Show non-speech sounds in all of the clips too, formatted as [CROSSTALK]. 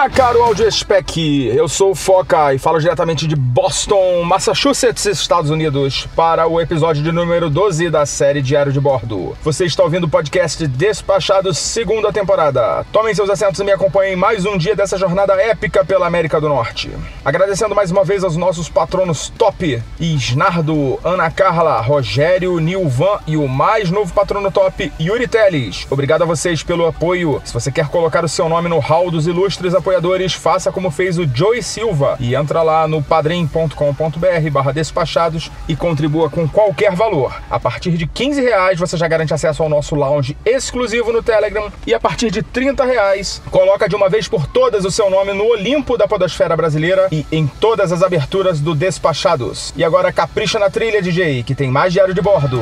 Olá, caro Audiespec! Eu sou o Foca e falo diretamente de Boston, Massachusetts, Estados Unidos, para o episódio de número 12 da série Diário de Bordo. Você está ouvindo o podcast Despachados, segunda temporada. Tomem seus assentos e me acompanhem mais um dia dessa jornada épica pela América do Norte. Agradecendo mais uma vez aos nossos patronos top, Isnardo, Ana Carla, Rogério, Nilvan e o mais novo patrono top, Yuri Teles. Obrigado a vocês pelo apoio. Se você quer colocar o seu nome no hall dos ilustres apoiadores, faça como fez o Joey Silva e entra lá no padrim.com.br barra despachados e contribua com qualquer valor. A partir de 15 reais você já garante acesso ao nosso lounge exclusivo no Telegram e a partir de 30 reais coloca de uma vez por todas o seu nome no Olimpo da podosfera brasileira e em todas as aberturas do Despachados. E agora capricha na trilha, DJ, que tem mais diário de bordo.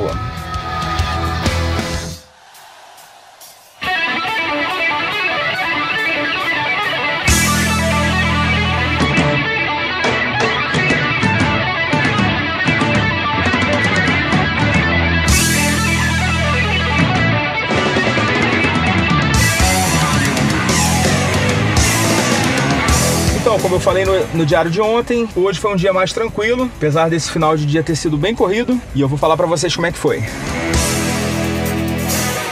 Como eu falei no, no, diário de ontem, hoje foi um dia mais tranquilo, apesar desse final de dia ter sido bem corrido, e eu vou falar para vocês como é que foi.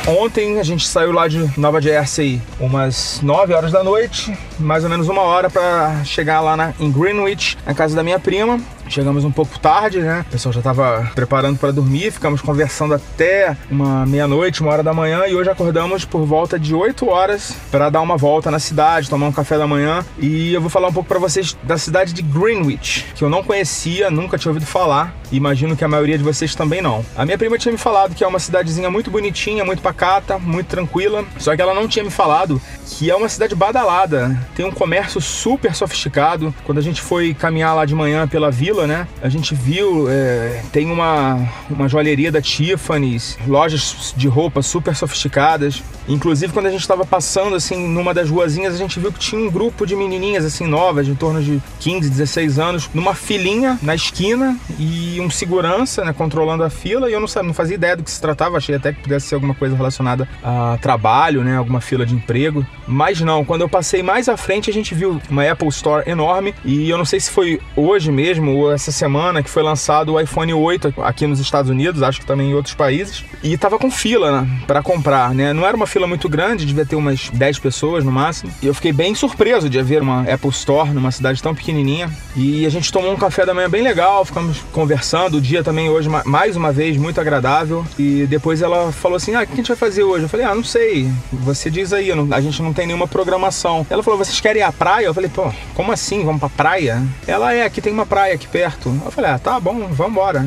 Ontem a gente saiu lá de Nova Jersey umas 9 horas da noite, mais ou menos uma hora para chegar lá na, em Greenwich, na casa da minha prima. Chegamos um pouco tarde, né? O pessoal já estava preparando para dormir, ficamos conversando até uma meia-noite, uma hora da manhã e hoje acordamos por volta de 8 horas para dar uma volta na cidade, tomar um café da manhã. E eu vou falar um pouco para vocês da cidade de Greenwich, que eu não conhecia, nunca tinha ouvido falar. E imagino que a maioria de vocês também não. A minha prima tinha me falado que é uma cidadezinha muito bonitinha, muito pacata, muito tranquila, só que ela não tinha me falado que é uma cidade badalada, tem um comércio super sofisticado. Quando a gente foi caminhar lá de manhã pela vila, né? A gente viu, é, tem uma, uma joalheria da Tiffany's, lojas de roupa super sofisticadas. Inclusive, quando a gente estava passando, assim, numa das ruazinhas, a gente viu que tinha um grupo de menininhas, assim, novas, em torno de 15, 16 anos, numa filinha na esquina e um segurança, né, controlando a fila. E eu não, não fazia ideia do que se tratava, achei até que pudesse ser alguma coisa relacionada a trabalho, né, alguma fila de emprego. Mas não, quando eu passei mais à frente, a gente viu uma Apple Store enorme e eu não sei se foi hoje mesmo ou essa semana que foi lançado o iPhone 8 aqui nos Estados Unidos, acho que também em outros países, e tava com fila né, para comprar, né? Não era uma fila muito grande, devia ter umas 10 pessoas no máximo. E eu fiquei bem surpreso de haver uma Apple Store numa cidade tão pequenininha. E a gente tomou um café da manhã bem legal, ficamos conversando. O dia também hoje, mais uma vez, muito agradável. E depois ela falou assim: Ah, o que a gente vai fazer hoje? Eu falei: Ah, não sei. Você diz aí, a gente não tem nenhuma programação. Ela falou: Vocês querem ir à praia? Eu falei: Pô, como assim? Vamos pra praia? Ela é, aqui tem uma praia aqui perto. Eu falei: Ah, tá bom, vamos embora.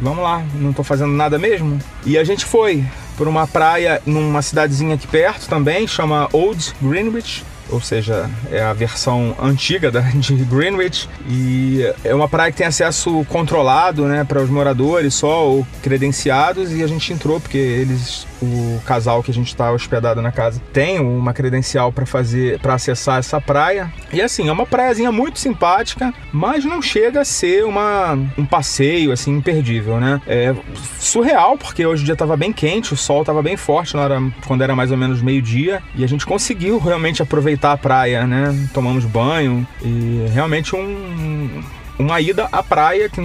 Vamos lá, não tô fazendo nada mesmo. E a gente foi por uma praia numa cidadezinha aqui perto também, chama Old Greenwich ou seja, é a versão antiga da, [LAUGHS] de Greenwich. E é uma praia que tem acesso controlado, né, para os moradores só ou credenciados e a gente entrou porque eles o casal que a gente está hospedado na casa tem uma credencial para fazer para acessar essa praia. E assim é uma praiazinha muito simpática mas não chega a ser uma um passeio assim imperdível né? É surreal porque hoje o dia estava bem quente o sol estava bem forte na hora quando era mais ou menos meio dia e a gente conseguiu realmente aproveitar a praia né? Tomamos banho e realmente um uma ida à praia que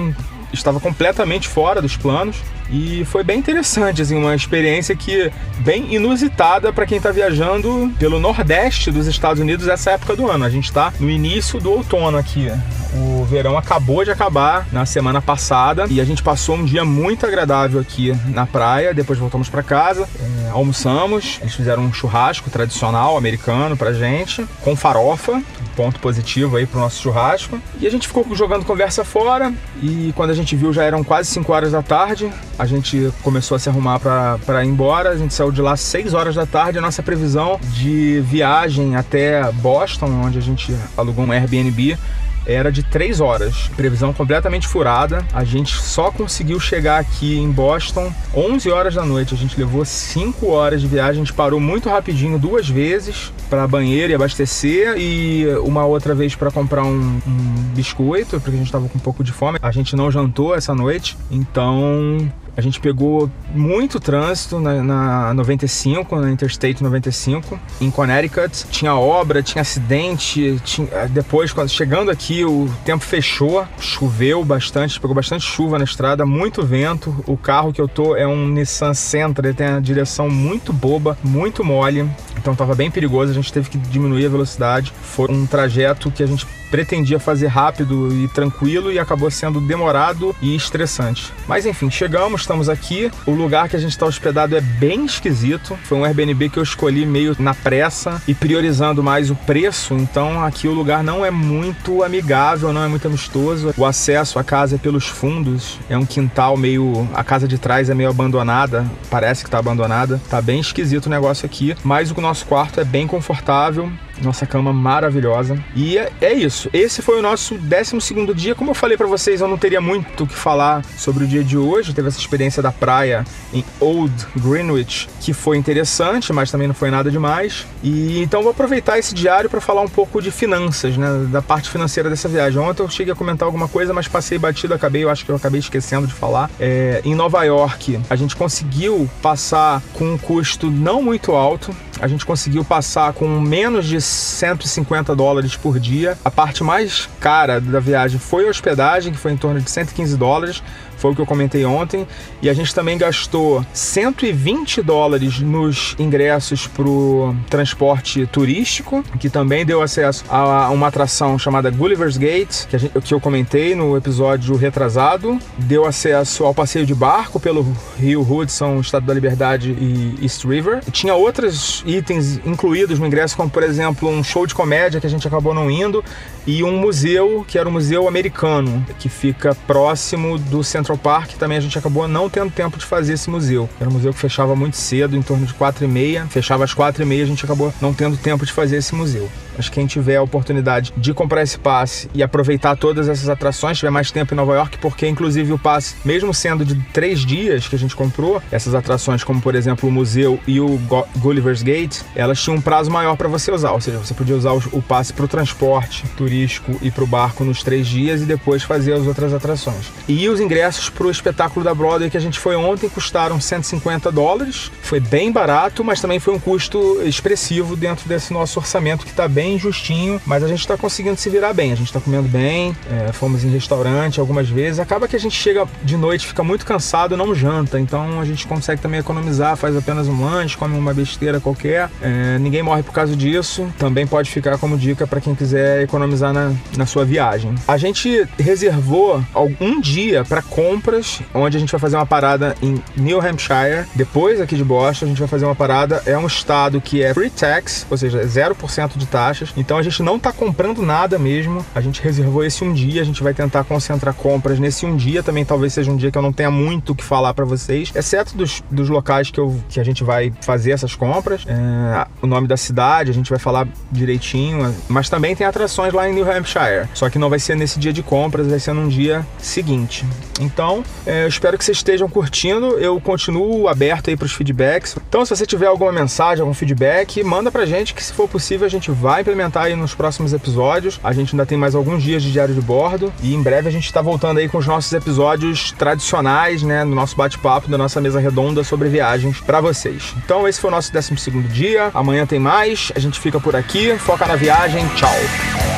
estava completamente fora dos planos e foi bem interessante, assim, uma experiência que bem inusitada para quem está viajando pelo nordeste dos Estados Unidos nessa época do ano. A gente está no início do outono aqui. O verão acabou de acabar na semana passada e a gente passou um dia muito agradável aqui na praia. Depois voltamos para casa, é, almoçamos. Eles fizeram um churrasco tradicional americano pra gente, com farofa ponto positivo aí pro nosso churrasco. E a gente ficou jogando conversa fora e quando a gente viu já eram quase 5 horas da tarde. A gente começou a se arrumar para ir embora. A gente saiu de lá 6 horas da tarde. A nossa previsão de viagem até Boston, onde a gente alugou um Airbnb, era de 3 horas. Previsão completamente furada. A gente só conseguiu chegar aqui em Boston 11 horas da noite. A gente levou 5 horas de viagem. A gente parou muito rapidinho duas vezes para banheiro e abastecer e uma outra vez para comprar um, um biscoito, porque a gente estava com um pouco de fome. A gente não jantou essa noite, então a gente pegou muito trânsito na, na 95, na Interstate 95, em Connecticut. Tinha obra, tinha acidente. Tinha, depois, quando chegando aqui, o tempo fechou, choveu bastante, pegou bastante chuva na estrada, muito vento. O carro que eu tô é um Nissan Sentra, ele tem a direção muito boba, muito mole. Então estava bem perigoso, a gente teve que diminuir a velocidade. Foi um trajeto que a gente pretendia fazer rápido e tranquilo e acabou sendo demorado e estressante. Mas enfim, chegamos, estamos aqui. O lugar que a gente está hospedado é bem esquisito. Foi um Airbnb que eu escolhi meio na pressa e priorizando mais o preço. Então aqui o lugar não é muito amigável, não é muito amistoso. O acesso à casa é pelos fundos. É um quintal meio. A casa de trás é meio abandonada. Parece que está abandonada. Tá bem esquisito o negócio aqui. Mas o nosso quarto é bem confortável. Nossa cama maravilhosa. E é, é isso. Esse foi o nosso 12 dia. Como eu falei para vocês, eu não teria muito o que falar sobre o dia de hoje. Teve essa experiência da praia em Old Greenwich, que foi interessante, mas também não foi nada demais. E então vou aproveitar esse diário para falar um pouco de finanças, né? Da parte financeira dessa viagem. Ontem eu cheguei a comentar alguma coisa, mas passei batido, acabei, eu acho que eu acabei esquecendo de falar. É, em Nova York, a gente conseguiu passar com um custo não muito alto. A gente conseguiu passar com menos de 150 dólares por dia. A parte mais cara da viagem foi a hospedagem, que foi em torno de 115 dólares foi o que eu comentei ontem. E a gente também gastou 120 dólares nos ingressos para o transporte turístico, que também deu acesso a uma atração chamada Gulliver's Gate, que, gente, que eu comentei no episódio retrasado. Deu acesso ao passeio de barco pelo Rio Hudson, Estado da Liberdade e East River. E tinha outros itens incluídos no ingresso, como por exemplo um show de comédia que a gente acabou não indo e um museu, que era o Museu Americano, que fica próximo do Central Park. Também a gente acabou não tendo tempo de fazer esse museu. Era um museu que fechava muito cedo, em torno de quatro e meia. Fechava às quatro e meia, a gente acabou não tendo tempo de fazer esse museu. Mas quem tiver a oportunidade de comprar esse passe e aproveitar todas essas atrações, tiver mais tempo em Nova York, porque inclusive o passe, mesmo sendo de três dias que a gente comprou, essas atrações, como por exemplo o museu e o Gulliver's Gate, elas tinham um prazo maior para você usar. Ou seja, você podia usar o passe para o transporte turístico e para o barco nos três dias e depois fazer as outras atrações. E os ingressos para o espetáculo da Broadway que a gente foi ontem custaram 150 dólares. Foi bem barato, mas também foi um custo expressivo dentro desse nosso orçamento que está bem bem justinho, mas a gente está conseguindo se virar bem. A gente está comendo bem, é, fomos em restaurante algumas vezes. Acaba que a gente chega de noite, fica muito cansado, não janta. Então a gente consegue também economizar, faz apenas um lanche, come uma besteira qualquer. É, ninguém morre por causa disso. Também pode ficar como dica para quem quiser economizar na, na sua viagem. A gente reservou um dia para compras, onde a gente vai fazer uma parada em New Hampshire. Depois aqui de Boston, a gente vai fazer uma parada. É um estado que é free tax, ou seja, 0% de taxa Então a gente não está comprando nada mesmo. A gente reservou esse um dia, a gente vai tentar concentrar compras nesse um dia. Também talvez seja um dia que eu não tenha muito o que falar para vocês, exceto dos, dos locais que, eu, que a gente vai fazer essas compras. É, o nome da cidade, a gente vai falar direitinho. Mas também tem atrações lá em New Hampshire. Só que não vai ser nesse dia de compras, vai ser num dia seguinte. Então, é, eu espero que vocês estejam curtindo. Eu continuo aberto aí para os feedbacks. Então, se você tiver alguma mensagem, algum feedback, manda pra gente que se for possível a gente vai implementar aí nos próximos episódios. A gente ainda tem mais alguns dias de diário de bordo e em breve a gente está voltando aí com os nossos episódios tradicionais, né, no nosso bate-papo, da nossa mesa redonda sobre viagens para vocês. Então esse foi o nosso 12 segundo dia. Amanhã tem mais. A gente fica por aqui. Foca na viagem. Tchau.